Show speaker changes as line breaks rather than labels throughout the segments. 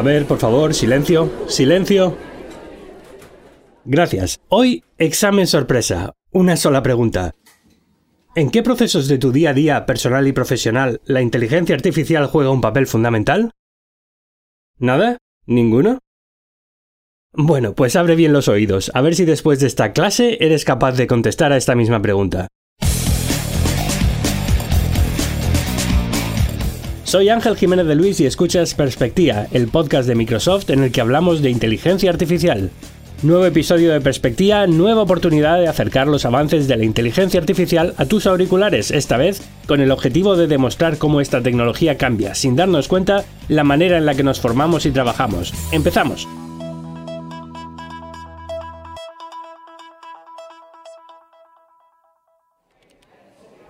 A ver, por favor, silencio, silencio. Gracias. Hoy, examen sorpresa. Una sola pregunta. ¿En qué procesos de tu día a día personal y profesional la inteligencia artificial juega un papel fundamental? ¿Nada? ¿Ninguno? Bueno, pues abre bien los oídos, a ver si después de esta clase eres capaz de contestar a esta misma pregunta. Soy Ángel Jiménez de Luis y escuchas Perspectiva, el podcast de Microsoft en el que hablamos de inteligencia artificial. Nuevo episodio de Perspectiva, nueva oportunidad de acercar los avances de la inteligencia artificial a tus auriculares, esta vez con el objetivo de demostrar cómo esta tecnología cambia, sin darnos cuenta, la manera en la que nos formamos y trabajamos. Empezamos.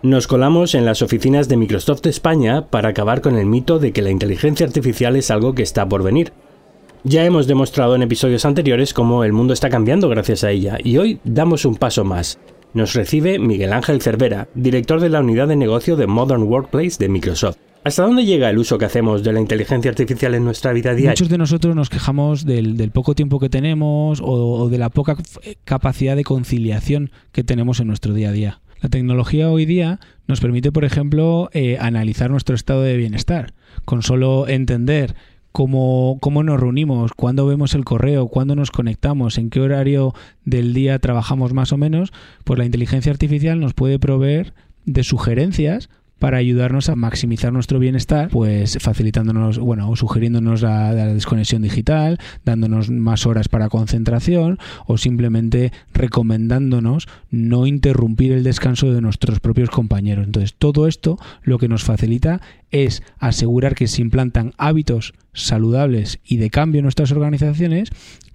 Nos colamos en las oficinas de Microsoft España para acabar con el mito de que la inteligencia artificial es algo que está por venir. Ya hemos demostrado en episodios anteriores cómo el mundo está cambiando gracias a ella, y hoy damos un paso más. Nos recibe Miguel Ángel Cervera, director de la unidad de negocio de Modern Workplace de Microsoft. ¿Hasta dónde llega el uso que hacemos de la inteligencia artificial en nuestra vida diaria?
Muchos de nosotros nos quejamos del, poco tiempo que tenemos o, de la poca capacidad de conciliación que tenemos en nuestro día a día. La tecnología hoy día nos permite, por ejemplo, eh, analizar nuestro estado de bienestar. Con solo entender cómo, cómo nos reunimos, cuándo vemos el correo, cuándo nos conectamos, en qué horario del día trabajamos más o menos, pues la inteligencia artificial nos puede proveer de sugerencias para ayudarnos a maximizar nuestro bienestar, pues facilitándonos, bueno, o sugiriéndonos la, desconexión digital, dándonos más horas para concentración o simplemente recomendándonos no interrumpir el descanso de nuestros propios compañeros. Entonces, todo esto lo que nos facilita es asegurar que se implantan hábitos saludables y de cambio en nuestras organizaciones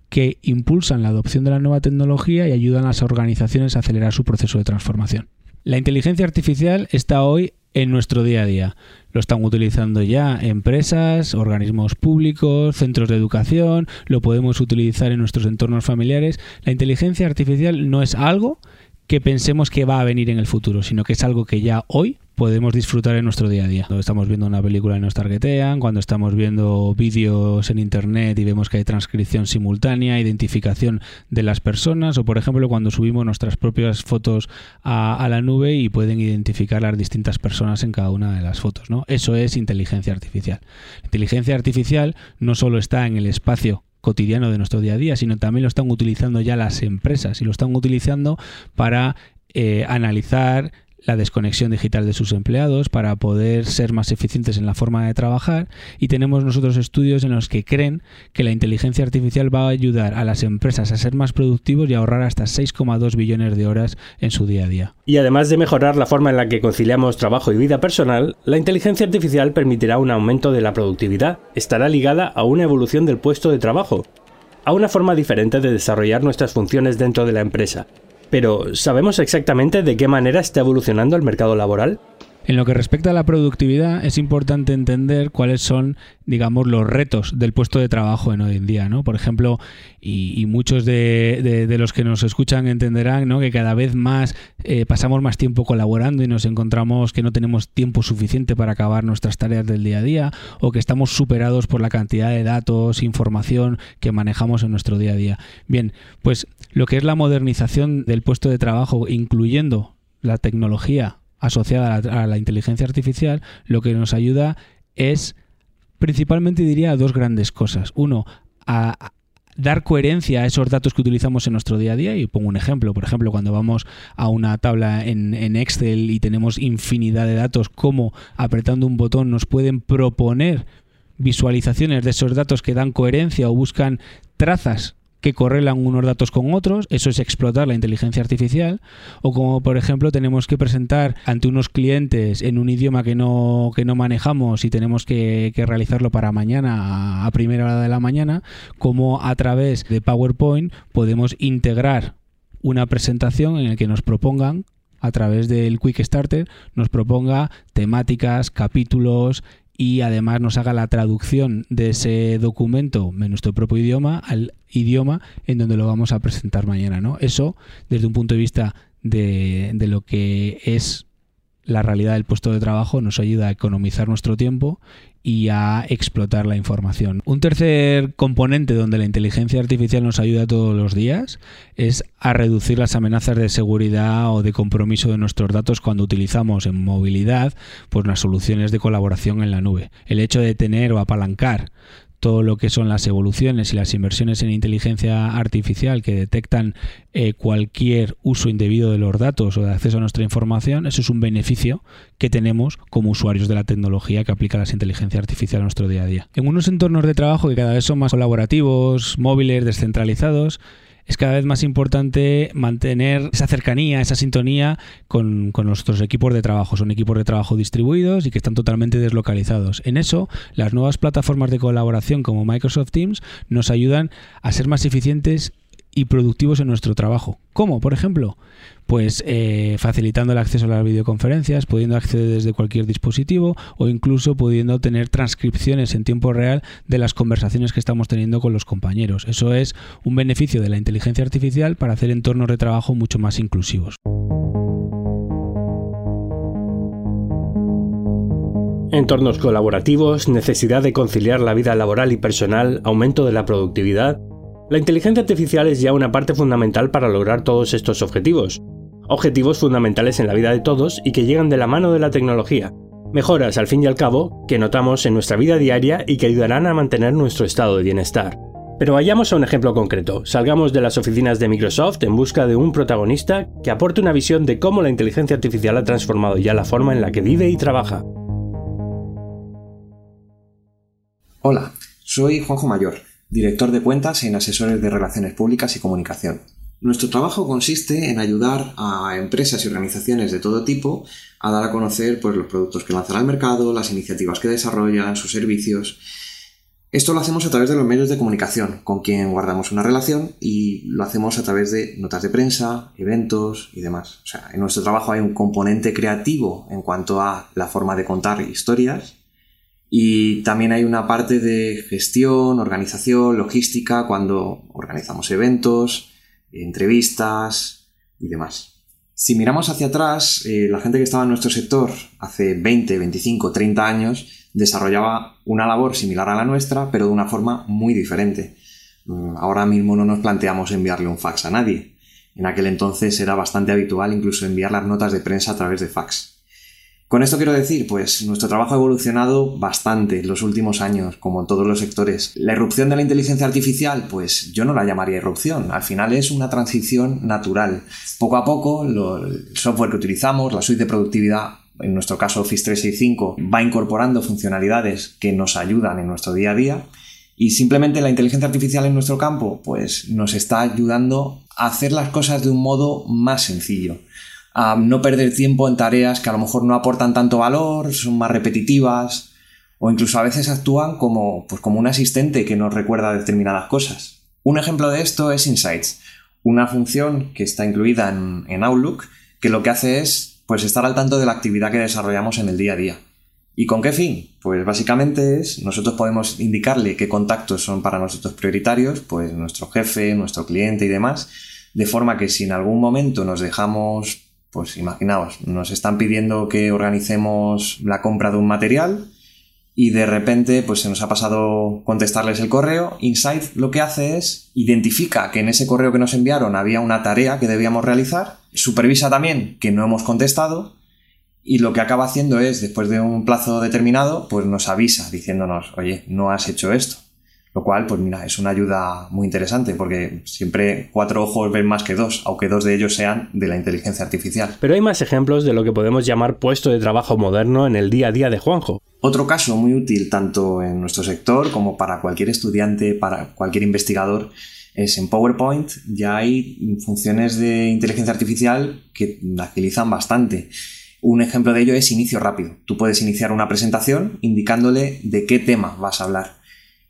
que impulsan la adopción de la nueva tecnología y ayudan a las organizaciones a acelerar su proceso de transformación. La inteligencia artificial está hoy en nuestro día a día. Lo están utilizando ya empresas, organismos públicos, centros de educación, lo podemos utilizar en nuestros entornos familiares. La inteligencia artificial no es algo que pensemos que va a venir en el futuro, sino que es algo que ya hoy podemos disfrutar en nuestro día a día. Cuando estamos viendo una película y nos targetean, cuando estamos viendo vídeos en internet y vemos que hay transcripción simultánea, identificación de las personas, o por ejemplo cuando subimos nuestras propias fotos a, la nube y pueden identificar las distintas personas en cada una de las fotos. ¿no? Eso es inteligencia artificial. inteligencia artificial no solo está en el espacio cotidiano de nuestro día a día, sino también lo están utilizando ya las empresas y lo están utilizando para eh, analizar la desconexión digital de sus empleados para poder ser más eficientes en la forma de trabajar. Y tenemos nosotros estudios en los que creen que la inteligencia artificial va a ayudar a las empresas a ser más productivos y ahorrar hasta 6,2 billones de horas en su día a día.
Y además de mejorar la forma en la que conciliamos trabajo y vida personal, la inteligencia artificial permitirá un aumento de la productividad, estará ligada a una evolución del puesto de trabajo, a una forma diferente de desarrollar nuestras funciones dentro de la empresa, pero, ¿sabemos exactamente de qué manera está evolucionando el mercado laboral?
En lo que respecta a la productividad, es importante entender cuáles son, digamos, los retos del puesto de trabajo en hoy en día, ¿no? Por ejemplo, y, muchos de, los que nos escuchan entenderán, ¿no? Que cada vez más eh, pasamos más tiempo colaborando y nos encontramos que no tenemos tiempo suficiente para acabar nuestras tareas del día a día o que estamos superados por la cantidad de datos, información que manejamos en nuestro día a día. Bien, pues lo que es la modernización del puesto de trabajo, incluyendo la tecnología asociada a la, inteligencia artificial, lo que nos ayuda es principalmente diría a dos grandes cosas. Uno, a, dar coherencia a esos datos que utilizamos en nuestro día a día. Y pongo un ejemplo. Por ejemplo, cuando vamos a una tabla en, en, Excel y tenemos infinidad de datos, cómo apretando un botón nos pueden proponer visualizaciones de esos datos que dan coherencia o buscan trazas que correlan unos datos con otros, eso es explotar la inteligencia artificial, o como por ejemplo tenemos que presentar ante unos clientes en un idioma que no, que no manejamos y tenemos que, realizarlo para mañana a primera hora de la mañana, como a través de PowerPoint podemos integrar una presentación en la que nos propongan a través del Quick Starter nos proponga temáticas, capítulos, y además nos haga la traducción de ese documento en nuestro propio idioma al idioma en donde lo vamos a presentar mañana. ¿no? Eso, desde un punto de vista de, de lo que es la realidad del puesto de trabajo nos ayuda a economizar nuestro tiempo y a explotar la información. Un tercer componente donde la inteligencia artificial nos ayuda todos los días es a reducir las amenazas de seguridad o de compromiso de nuestros datos cuando utilizamos en movilidad pues las soluciones de colaboración en la nube. El hecho de tener o apalancar todo lo que son las evoluciones y las inversiones en inteligencia artificial que detectan eh, cualquier uso indebido de los datos o de acceso a nuestra información, eso es un beneficio que tenemos como usuarios de la tecnología que aplica la inteligencia artificial a nuestro día a día. En unos entornos de trabajo que cada vez son más colaborativos, móviles, descentralizados, es cada vez más importante mantener esa cercanía, esa sintonía con, nuestros equipos de trabajo. Son equipos de trabajo distribuidos y que están totalmente deslocalizados. En eso, las nuevas plataformas de colaboración como Microsoft Teams nos ayudan a ser más eficientes y productivos en nuestro trabajo. ¿Cómo? Por ejemplo, pues eh, facilitando el acceso a las videoconferencias, pudiendo acceder desde cualquier dispositivo o incluso pudiendo tener transcripciones en tiempo real de las conversaciones que estamos teniendo con los compañeros. Eso es un beneficio de la inteligencia artificial para hacer entornos de trabajo mucho más inclusivos.
Entornos colaborativos, necesidad de conciliar la vida laboral y personal, aumento de la productividad, la inteligencia artificial es ya una parte fundamental para lograr todos estos objetivos. Objetivos fundamentales en la vida de todos y que llegan de la mano de la tecnología. Mejoras, al fin y al cabo, que notamos en nuestra vida diaria y que ayudarán a mantener nuestro estado de bienestar. Pero vayamos a un ejemplo concreto. Salgamos de las oficinas de Microsoft en busca de un protagonista que aporte una visión de cómo la inteligencia artificial ha transformado ya la forma en la que vive y trabaja.
Hola, soy Juanjo Mayor director de cuentas en asesores de relaciones públicas y comunicación. Nuestro trabajo consiste en ayudar a empresas y organizaciones de todo tipo a dar a conocer pues, los productos que lanzan al mercado, las iniciativas que desarrollan, sus servicios. Esto lo hacemos a través de los medios de comunicación, con quien guardamos una relación y lo hacemos a través de notas de prensa, eventos y demás. O sea, en nuestro trabajo hay un componente creativo en cuanto a la forma de contar historias y también hay una parte de gestión, organización, logística, cuando organizamos eventos, entrevistas y demás. Si miramos hacia atrás, eh, la gente que estaba en nuestro sector hace 20, 25, 30 años desarrollaba una labor similar a la nuestra, pero de una forma muy diferente. Mm, ahora mismo no nos planteamos enviarle un fax a nadie. En aquel entonces era bastante habitual incluso enviar las notas de prensa a través de fax. Con esto quiero decir, pues nuestro trabajo ha evolucionado bastante en los últimos años, como en todos los sectores. La irrupción de la inteligencia artificial, pues yo no la llamaría irrupción, al final es una transición natural. Poco a poco, el software que utilizamos, la suite de productividad, en nuestro caso Office 365, va incorporando funcionalidades que nos ayudan en nuestro día a día. Y simplemente la inteligencia artificial en nuestro campo, pues nos está ayudando a hacer las cosas de un modo más sencillo a no perder tiempo en tareas que a lo mejor no aportan tanto valor, son más repetitivas, o incluso a veces actúan como, pues como un asistente que nos recuerda determinadas cosas. Un ejemplo de esto es Insights, una función que está incluida en, en Outlook, que lo que hace es pues, estar al tanto de la actividad que desarrollamos en el día a día. ¿Y con qué fin? Pues básicamente es, nosotros podemos indicarle qué contactos son para nosotros prioritarios, pues nuestro jefe, nuestro cliente y demás, de forma que si en algún momento nos dejamos pues imaginaos, nos están pidiendo que organicemos la compra de un material y de repente pues se nos ha pasado contestarles el correo. Insight lo que hace es identifica que en ese correo que nos enviaron había una tarea que debíamos realizar, supervisa también que no hemos contestado y lo que acaba haciendo es, después de un plazo determinado, pues nos avisa diciéndonos, oye, no has hecho esto. Lo cual, pues mira, es una ayuda muy interesante porque siempre cuatro ojos ven más que dos, aunque dos de ellos sean de la inteligencia artificial.
Pero hay más ejemplos de lo que podemos llamar puesto de trabajo moderno en el día a día de Juanjo.
Otro caso muy útil tanto en nuestro sector como para cualquier estudiante, para cualquier investigador, es en PowerPoint ya hay funciones de inteligencia artificial que agilizan bastante. Un ejemplo de ello es inicio rápido. Tú puedes iniciar una presentación indicándole de qué tema vas a hablar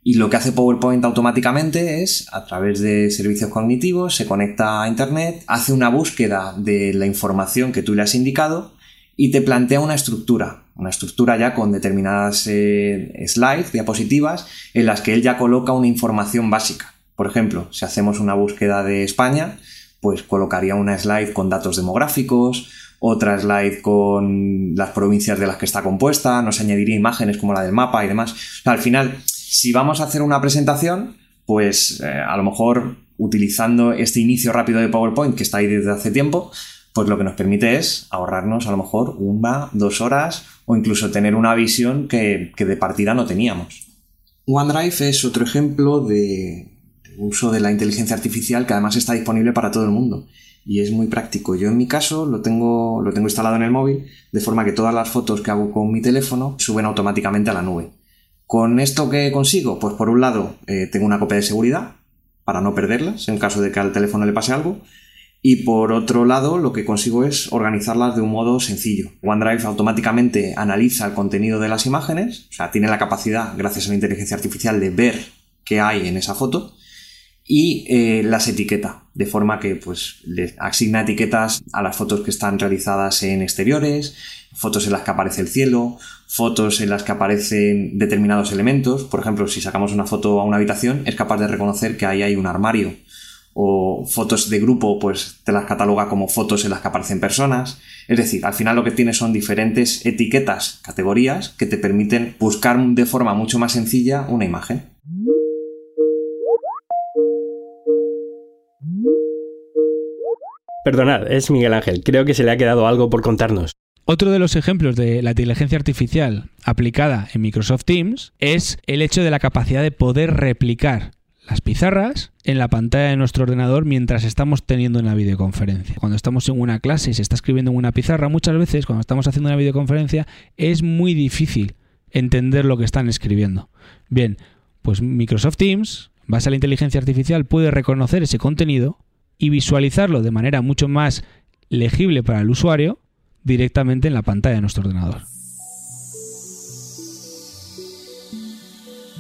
y lo que hace PowerPoint automáticamente es, a través de servicios cognitivos, se conecta a Internet, hace una búsqueda de la información que tú le has indicado y te plantea una estructura, una estructura ya con determinadas eh, slides, diapositivas, en las que él ya coloca una información básica. Por ejemplo, si hacemos una búsqueda de España, pues colocaría una slide con datos demográficos, otra slide con las provincias de las que está compuesta, nos añadiría imágenes como la del mapa y demás. al final, si vamos a hacer una presentación, pues eh, a lo mejor utilizando este inicio rápido de PowerPoint que está ahí desde hace tiempo, pues lo que nos permite es ahorrarnos a lo mejor una, dos horas o incluso tener una visión que, de partida no teníamos. OneDrive es otro ejemplo de, uso de la inteligencia artificial que además está disponible para todo el mundo y es muy práctico. Yo en mi caso lo tengo, lo tengo instalado en el móvil de forma que todas las fotos que hago con mi teléfono suben automáticamente a la nube. ¿Con esto qué consigo? Pues por un lado eh, tengo una copia de seguridad para no perderlas en caso de que al teléfono le pase algo. Y por otro lado, lo que consigo es organizarlas de un modo sencillo. OneDrive automáticamente analiza el contenido de las imágenes, o sea, tiene la capacidad, gracias a la inteligencia artificial, de ver qué hay en esa foto y eh, las etiqueta, de forma que pues le asigna etiquetas a las fotos que están realizadas en exteriores, fotos en las que aparece el cielo, fotos en las que aparecen determinados elementos. Por ejemplo, si sacamos una foto a una habitación, es capaz de reconocer que ahí hay un armario. O fotos de grupo, pues te las cataloga como fotos en las que aparecen personas. Es decir, al final lo que tiene son diferentes etiquetas, categorías, que te permiten buscar de forma mucho más sencilla una imagen.
Perdonad, es Miguel Ángel. Creo que se le ha quedado algo por contarnos.
Otro de los ejemplos de la inteligencia artificial aplicada en Microsoft Teams es el hecho de la capacidad de poder replicar las pizarras en la pantalla de nuestro ordenador mientras estamos teniendo una videoconferencia. Cuando estamos en una clase y se está escribiendo en una pizarra, muchas veces cuando estamos haciendo una videoconferencia es muy difícil entender lo que están escribiendo. Bien, pues Microsoft Teams, base a la inteligencia artificial, puede reconocer ese contenido y visualizarlo de manera mucho más legible para el usuario directamente en la pantalla de nuestro ordenador.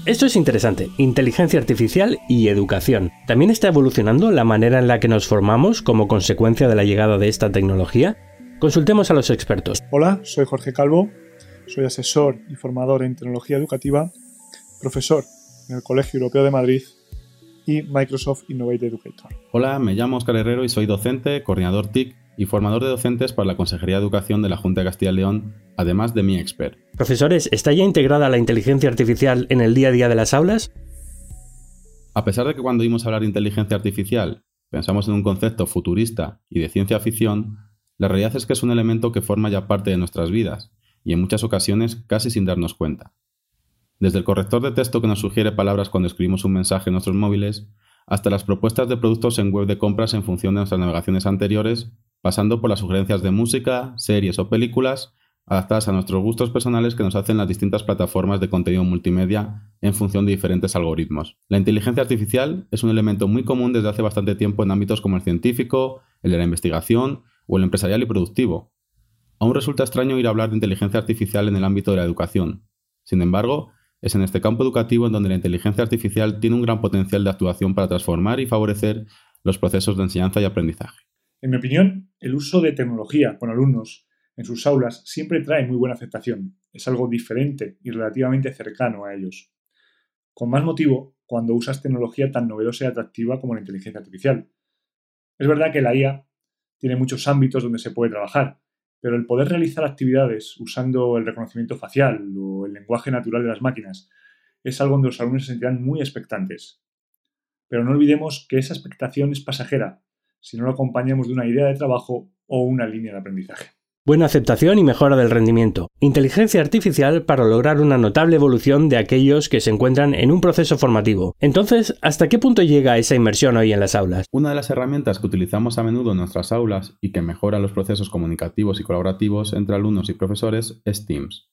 Esto es interesante, inteligencia artificial y educación. ¿También está evolucionando la manera en la que nos formamos como consecuencia de la llegada de esta tecnología? Consultemos a los expertos.
Hola, soy Jorge Calvo, soy asesor y formador en tecnología educativa, profesor en el Colegio Europeo de Madrid y Microsoft Innovate Educator.
Hola, me llamo Oscar Herrero y soy docente, coordinador TIC y formador de docentes para la Consejería de Educación de la Junta de Castilla y León, además de mi expert.
Profesores, ¿está ya integrada la inteligencia artificial en el día a día de las aulas?
A pesar de que cuando oímos hablar de inteligencia artificial pensamos en un concepto futurista y de ciencia ficción, la realidad es que es un elemento que forma ya parte de nuestras vidas y en muchas ocasiones casi sin darnos cuenta. Desde el corrector de texto que nos sugiere palabras cuando escribimos un mensaje en nuestros móviles, hasta las propuestas de productos en web de compras en función de nuestras navegaciones anteriores, pasando por las sugerencias de música, series o películas adaptadas a nuestros gustos personales que nos hacen las distintas plataformas de contenido multimedia en función de diferentes algoritmos. La inteligencia artificial es un elemento muy común desde hace bastante tiempo en ámbitos como el científico, el de la investigación o el empresarial y productivo. Aún resulta extraño ir a hablar de inteligencia artificial en el ámbito de la educación. Sin embargo, es en este campo educativo en donde la inteligencia artificial tiene un gran potencial de actuación para transformar y favorecer los procesos de enseñanza y aprendizaje.
En mi opinión, el uso de tecnología con alumnos en sus aulas siempre trae muy buena aceptación. Es algo diferente y relativamente cercano a ellos. Con más motivo cuando usas tecnología tan novedosa y atractiva como la inteligencia artificial. Es verdad que la IA tiene muchos ámbitos donde se puede trabajar, pero el poder realizar actividades usando el reconocimiento facial o el lenguaje natural de las máquinas es algo donde los alumnos se sentirán muy expectantes. Pero no olvidemos que esa expectación es pasajera si no lo acompañamos de una idea de trabajo o una línea de aprendizaje.
Buena aceptación y mejora del rendimiento. Inteligencia artificial para lograr una notable evolución de aquellos que se encuentran en un proceso formativo. Entonces, ¿hasta qué punto llega esa inmersión hoy en las aulas?
Una de las herramientas que utilizamos a menudo en nuestras aulas y que mejora los procesos comunicativos y colaborativos entre alumnos y profesores es Teams.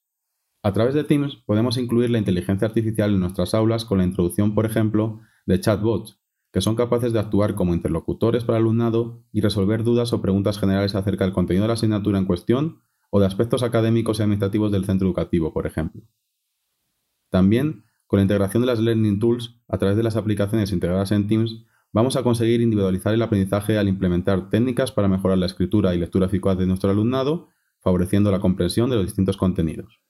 A través de Teams podemos incluir la inteligencia artificial en nuestras aulas con la introducción, por ejemplo, de chatbots, que son capaces de actuar como interlocutores para el alumnado y resolver dudas o preguntas generales acerca del contenido de la asignatura en cuestión o de aspectos académicos y administrativos del centro educativo, por ejemplo. También, con la integración de las Learning Tools a través de las aplicaciones integradas en Teams, vamos a conseguir individualizar el aprendizaje al implementar técnicas para mejorar la escritura y lectura eficaz de nuestro alumnado, favoreciendo la comprensión de los distintos contenidos.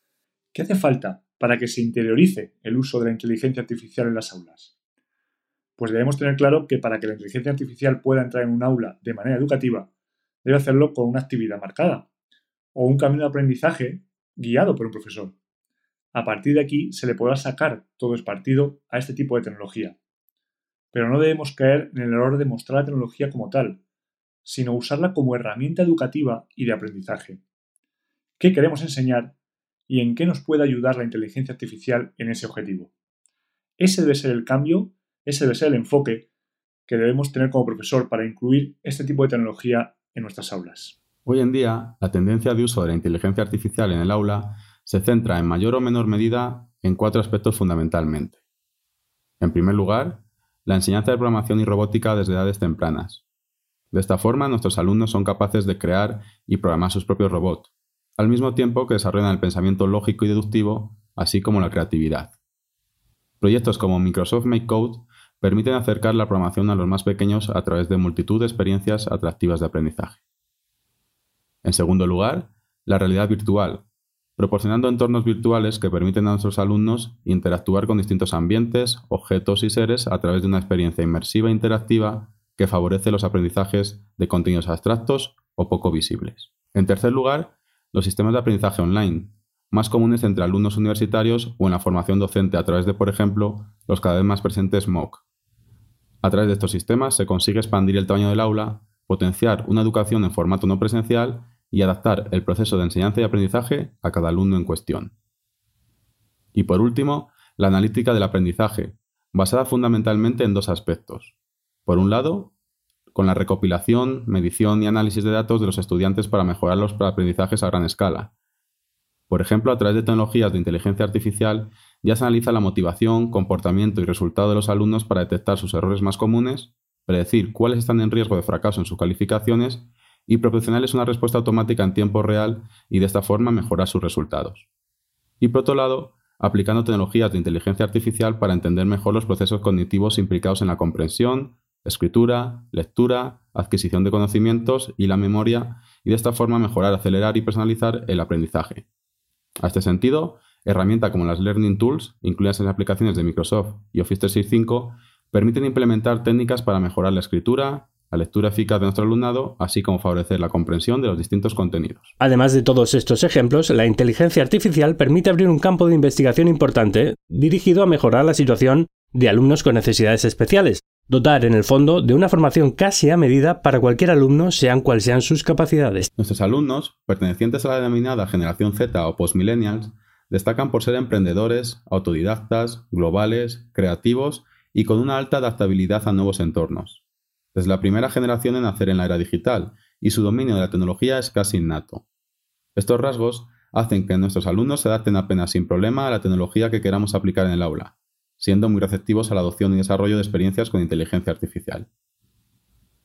¿Qué hace falta para que se interiorice el uso de la inteligencia artificial en las aulas? Pues debemos tener claro que para que la inteligencia artificial pueda entrar en un aula de manera educativa, debe hacerlo con una actividad marcada o un camino de aprendizaje guiado por un profesor. A partir de aquí se le podrá sacar todo el partido a este tipo de tecnología. Pero no debemos caer en el error de mostrar la tecnología como tal, sino usarla como herramienta educativa y de aprendizaje. ¿Qué queremos enseñar y en qué nos puede ayudar la inteligencia artificial en ese objetivo? Ese debe ser el cambio, ese debe ser el enfoque que debemos tener como profesor para incluir este tipo de tecnología en nuestras aulas.
Hoy en día, la tendencia de uso de la inteligencia artificial en el aula se centra en mayor o menor medida en cuatro aspectos fundamentalmente. En primer lugar, la enseñanza de programación y robótica desde edades tempranas. De esta forma, nuestros alumnos son capaces de crear y programar sus propios robots, al mismo tiempo que desarrollan el pensamiento lógico y deductivo, así como la creatividad. Proyectos como Microsoft Make Code permiten acercar la programación a los más pequeños a través de multitud de experiencias atractivas de aprendizaje. En segundo lugar, la realidad virtual, proporcionando entornos virtuales que permiten a nuestros alumnos interactuar con distintos ambientes, objetos y seres a través de una experiencia inmersiva e interactiva que favorece los aprendizajes de contenidos abstractos o poco visibles. En tercer lugar, los sistemas de aprendizaje online, más comunes entre alumnos universitarios o en la formación docente a través de, por ejemplo, los cada vez más presentes MOOC. A través de estos sistemas se consigue expandir el tamaño del aula, potenciar una educación en formato no presencial y adaptar el proceso de enseñanza y aprendizaje a cada alumno en cuestión. Y por último, la analítica del aprendizaje, basada fundamentalmente en dos aspectos. Por un lado, con la recopilación, medición y análisis de datos de los estudiantes para mejorar los aprendizajes a gran escala. Por ejemplo, a través de tecnologías de inteligencia artificial ya se analiza la motivación, comportamiento y resultado de los alumnos para detectar sus errores más comunes, predecir cuáles están en riesgo de fracaso en sus calificaciones y proporcionarles una respuesta automática en tiempo real y de esta forma mejorar sus resultados. Y por otro lado, aplicando tecnologías de inteligencia artificial para entender mejor los procesos cognitivos implicados en la comprensión, escritura, lectura, adquisición de conocimientos y la memoria, y de esta forma mejorar, acelerar y personalizar el aprendizaje. A este sentido, herramientas como las Learning Tools, incluidas en las aplicaciones de Microsoft y Office 365, permiten implementar técnicas para mejorar la escritura, la lectura eficaz de nuestro alumnado, así como favorecer la comprensión de los distintos contenidos.
Además de todos estos ejemplos, la inteligencia artificial permite abrir un campo de investigación importante dirigido a mejorar la situación de alumnos con necesidades especiales, dotar en el fondo de una formación casi a medida para cualquier alumno, sean cuales sean sus capacidades.
Nuestros alumnos, pertenecientes a la denominada generación Z o postmillennials, destacan por ser emprendedores, autodidactas, globales, creativos y con una alta adaptabilidad a nuevos entornos desde la primera generación en nacer en la era digital, y su dominio de la tecnología es casi innato. Estos rasgos hacen que nuestros alumnos se adapten apenas sin problema a la tecnología que queramos aplicar en el aula, siendo muy receptivos a la adopción y desarrollo de experiencias con inteligencia artificial.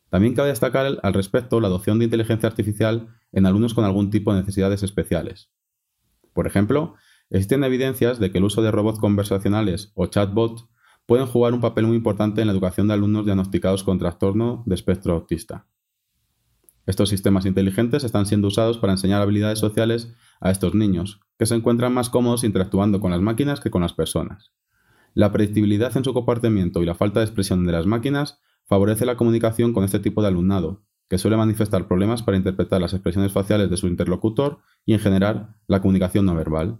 También cabe destacar al respecto la adopción de inteligencia artificial en alumnos con algún tipo de necesidades especiales. Por ejemplo, existen evidencias de que el uso de robots conversacionales o chatbots pueden jugar un papel muy importante en la educación de alumnos diagnosticados con trastorno de espectro autista. Estos sistemas inteligentes están siendo usados para enseñar habilidades sociales a estos niños, que se encuentran más cómodos interactuando con las máquinas que con las personas. La predictibilidad en su comportamiento y la falta de expresión de las máquinas favorece la comunicación con este tipo de alumnado, que suele manifestar problemas para interpretar las expresiones faciales de su interlocutor y en general la comunicación no verbal.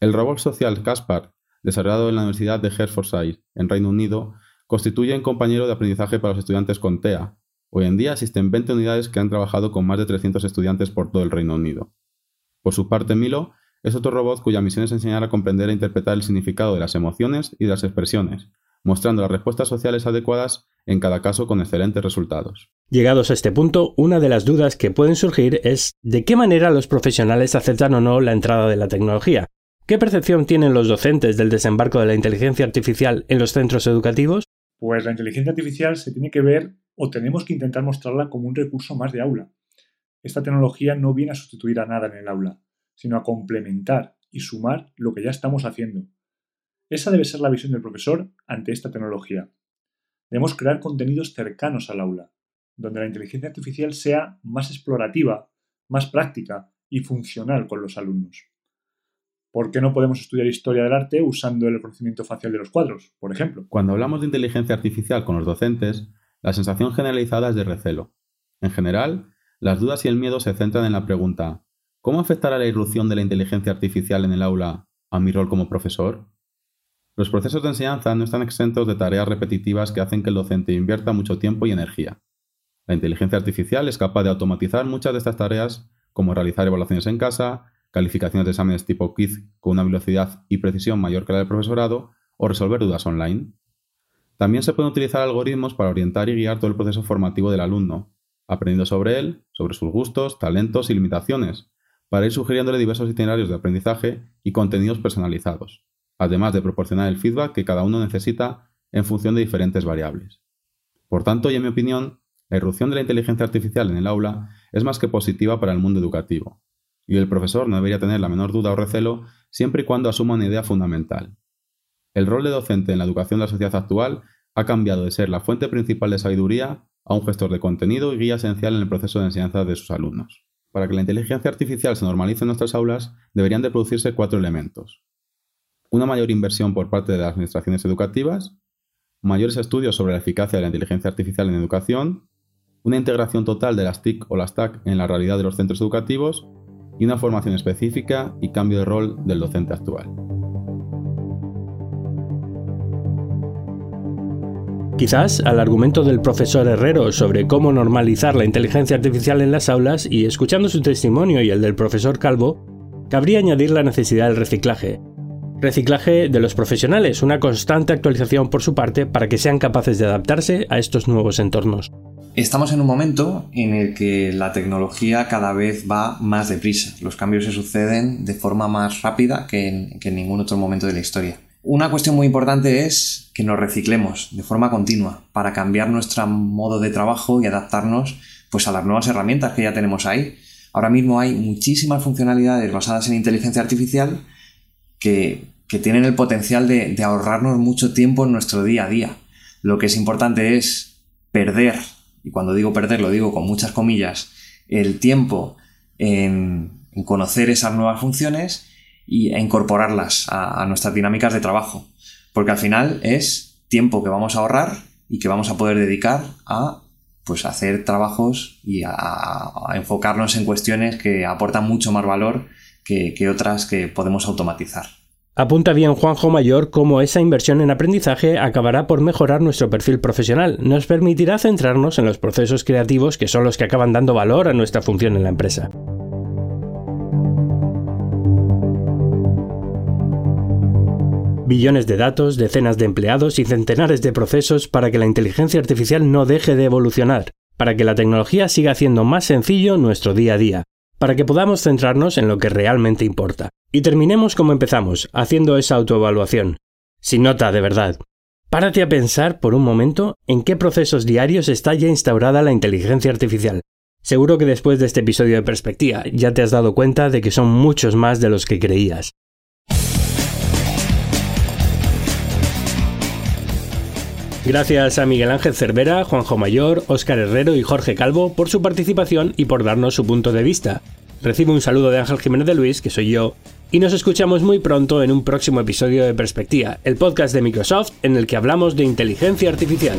El robot social Caspar desarrollado en la Universidad de Hertfordshire, en Reino Unido, constituye un compañero de aprendizaje para los estudiantes con TEA. Hoy en día existen 20 unidades que han trabajado con más de 300 estudiantes por todo el Reino Unido. Por su parte, Milo es otro robot cuya misión es enseñar a comprender e interpretar el significado de las emociones y de las expresiones, mostrando las respuestas sociales adecuadas en cada caso con excelentes resultados.
Llegados a este punto, una de las dudas que pueden surgir es de qué manera los profesionales aceptan o no la entrada de la tecnología, ¿Qué percepción tienen los docentes del desembarco de la inteligencia artificial en los centros educativos?
Pues la inteligencia artificial se tiene que ver o tenemos que intentar mostrarla como un recurso más de aula. Esta tecnología no viene a sustituir a nada en el aula, sino a complementar y sumar lo que ya estamos haciendo. Esa debe ser la visión del profesor ante esta tecnología. Debemos crear contenidos cercanos al aula, donde la inteligencia artificial sea más explorativa, más práctica y funcional con los alumnos. ¿Por qué no podemos estudiar historia del arte usando el reconocimiento facial de los cuadros, por ejemplo?
Cuando hablamos de inteligencia artificial con los docentes, la sensación generalizada es de recelo. En general, las dudas y el miedo se centran en la pregunta ¿Cómo afectará la irrupción de la inteligencia artificial en el aula a mi rol como profesor? Los procesos de enseñanza no están exentos de tareas repetitivas que hacen que el docente invierta mucho tiempo y energía. La inteligencia artificial es capaz de automatizar muchas de estas tareas, como realizar evaluaciones en casa, calificaciones de exámenes tipo quiz con una velocidad y precisión mayor que la del profesorado, o resolver dudas online. También se pueden utilizar algoritmos para orientar y guiar todo el proceso formativo del alumno, aprendiendo sobre él, sobre sus gustos, talentos y limitaciones, para ir sugiriéndole diversos itinerarios de aprendizaje y contenidos personalizados además de proporcionar el feedback que cada uno necesita en función de diferentes variables. Por tanto, y en mi opinión, la irrupción de la inteligencia artificial en el aula es más que positiva para el mundo educativo, y el profesor no debería tener la menor duda o recelo siempre y cuando asuma una idea fundamental. El rol de docente en la educación de la sociedad actual ha cambiado de ser la fuente principal de sabiduría a un gestor de contenido y guía esencial en el proceso de enseñanza de sus alumnos. Para que la inteligencia artificial se normalice en nuestras aulas, deberían de producirse cuatro elementos una mayor inversión por parte de las administraciones educativas, mayores estudios sobre la eficacia de la inteligencia artificial en educación, una integración total de las TIC o las TAC en la realidad de los centros educativos y una formación específica y cambio de rol del docente actual.
Quizás al argumento del profesor Herrero sobre cómo normalizar la inteligencia artificial en las aulas y escuchando su testimonio y el del profesor Calvo, cabría añadir la necesidad del reciclaje, Reciclaje de los profesionales, una constante actualización por su parte para que sean capaces de adaptarse a estos nuevos entornos.
Estamos en un momento en el que la tecnología cada vez va más deprisa. Los cambios se suceden de forma más rápida que en, ningún otro momento de la historia. Una cuestión muy importante es que nos reciclemos de forma continua para cambiar nuestro modo de trabajo y adaptarnos pues, a las nuevas herramientas que ya tenemos ahí. Ahora mismo hay muchísimas funcionalidades basadas en inteligencia artificial que, tienen el potencial de, ahorrarnos mucho tiempo en nuestro día a día. Lo que es importante es perder, y cuando digo perder lo digo con muchas comillas, el tiempo en, conocer esas nuevas funciones y, e incorporarlas a, nuestras dinámicas de trabajo. Porque al final es tiempo que vamos a ahorrar y que vamos a poder dedicar a pues hacer trabajos y a, enfocarnos en cuestiones que aportan mucho más valor que, otras que podemos automatizar.
Apunta bien Juanjo Mayor cómo esa inversión en aprendizaje acabará por mejorar nuestro perfil profesional. Nos permitirá centrarnos en los procesos creativos que son los que acaban dando valor a nuestra función en la empresa. Billones de datos, decenas de empleados y centenares de procesos para que la inteligencia artificial no deje de evolucionar, para que la tecnología siga haciendo más sencillo nuestro día a día, para que podamos centrarnos en lo que realmente importa. Y terminemos como empezamos, haciendo esa autoevaluación. Sin nota, de verdad. Párate a pensar por un momento en qué procesos diarios está ya instaurada la inteligencia artificial. Seguro que después de este episodio de perspectiva ya te has dado cuenta de que son muchos más de los que creías. Gracias a Miguel Ángel Cervera, Juanjo Mayor, Óscar Herrero y Jorge Calvo por su participación y por darnos su punto de vista. Recibo un saludo de Ángel Jiménez de Luis, que soy yo, y nos escuchamos muy pronto en un próximo episodio de Perspectiva, el podcast de Microsoft en el que hablamos de inteligencia artificial.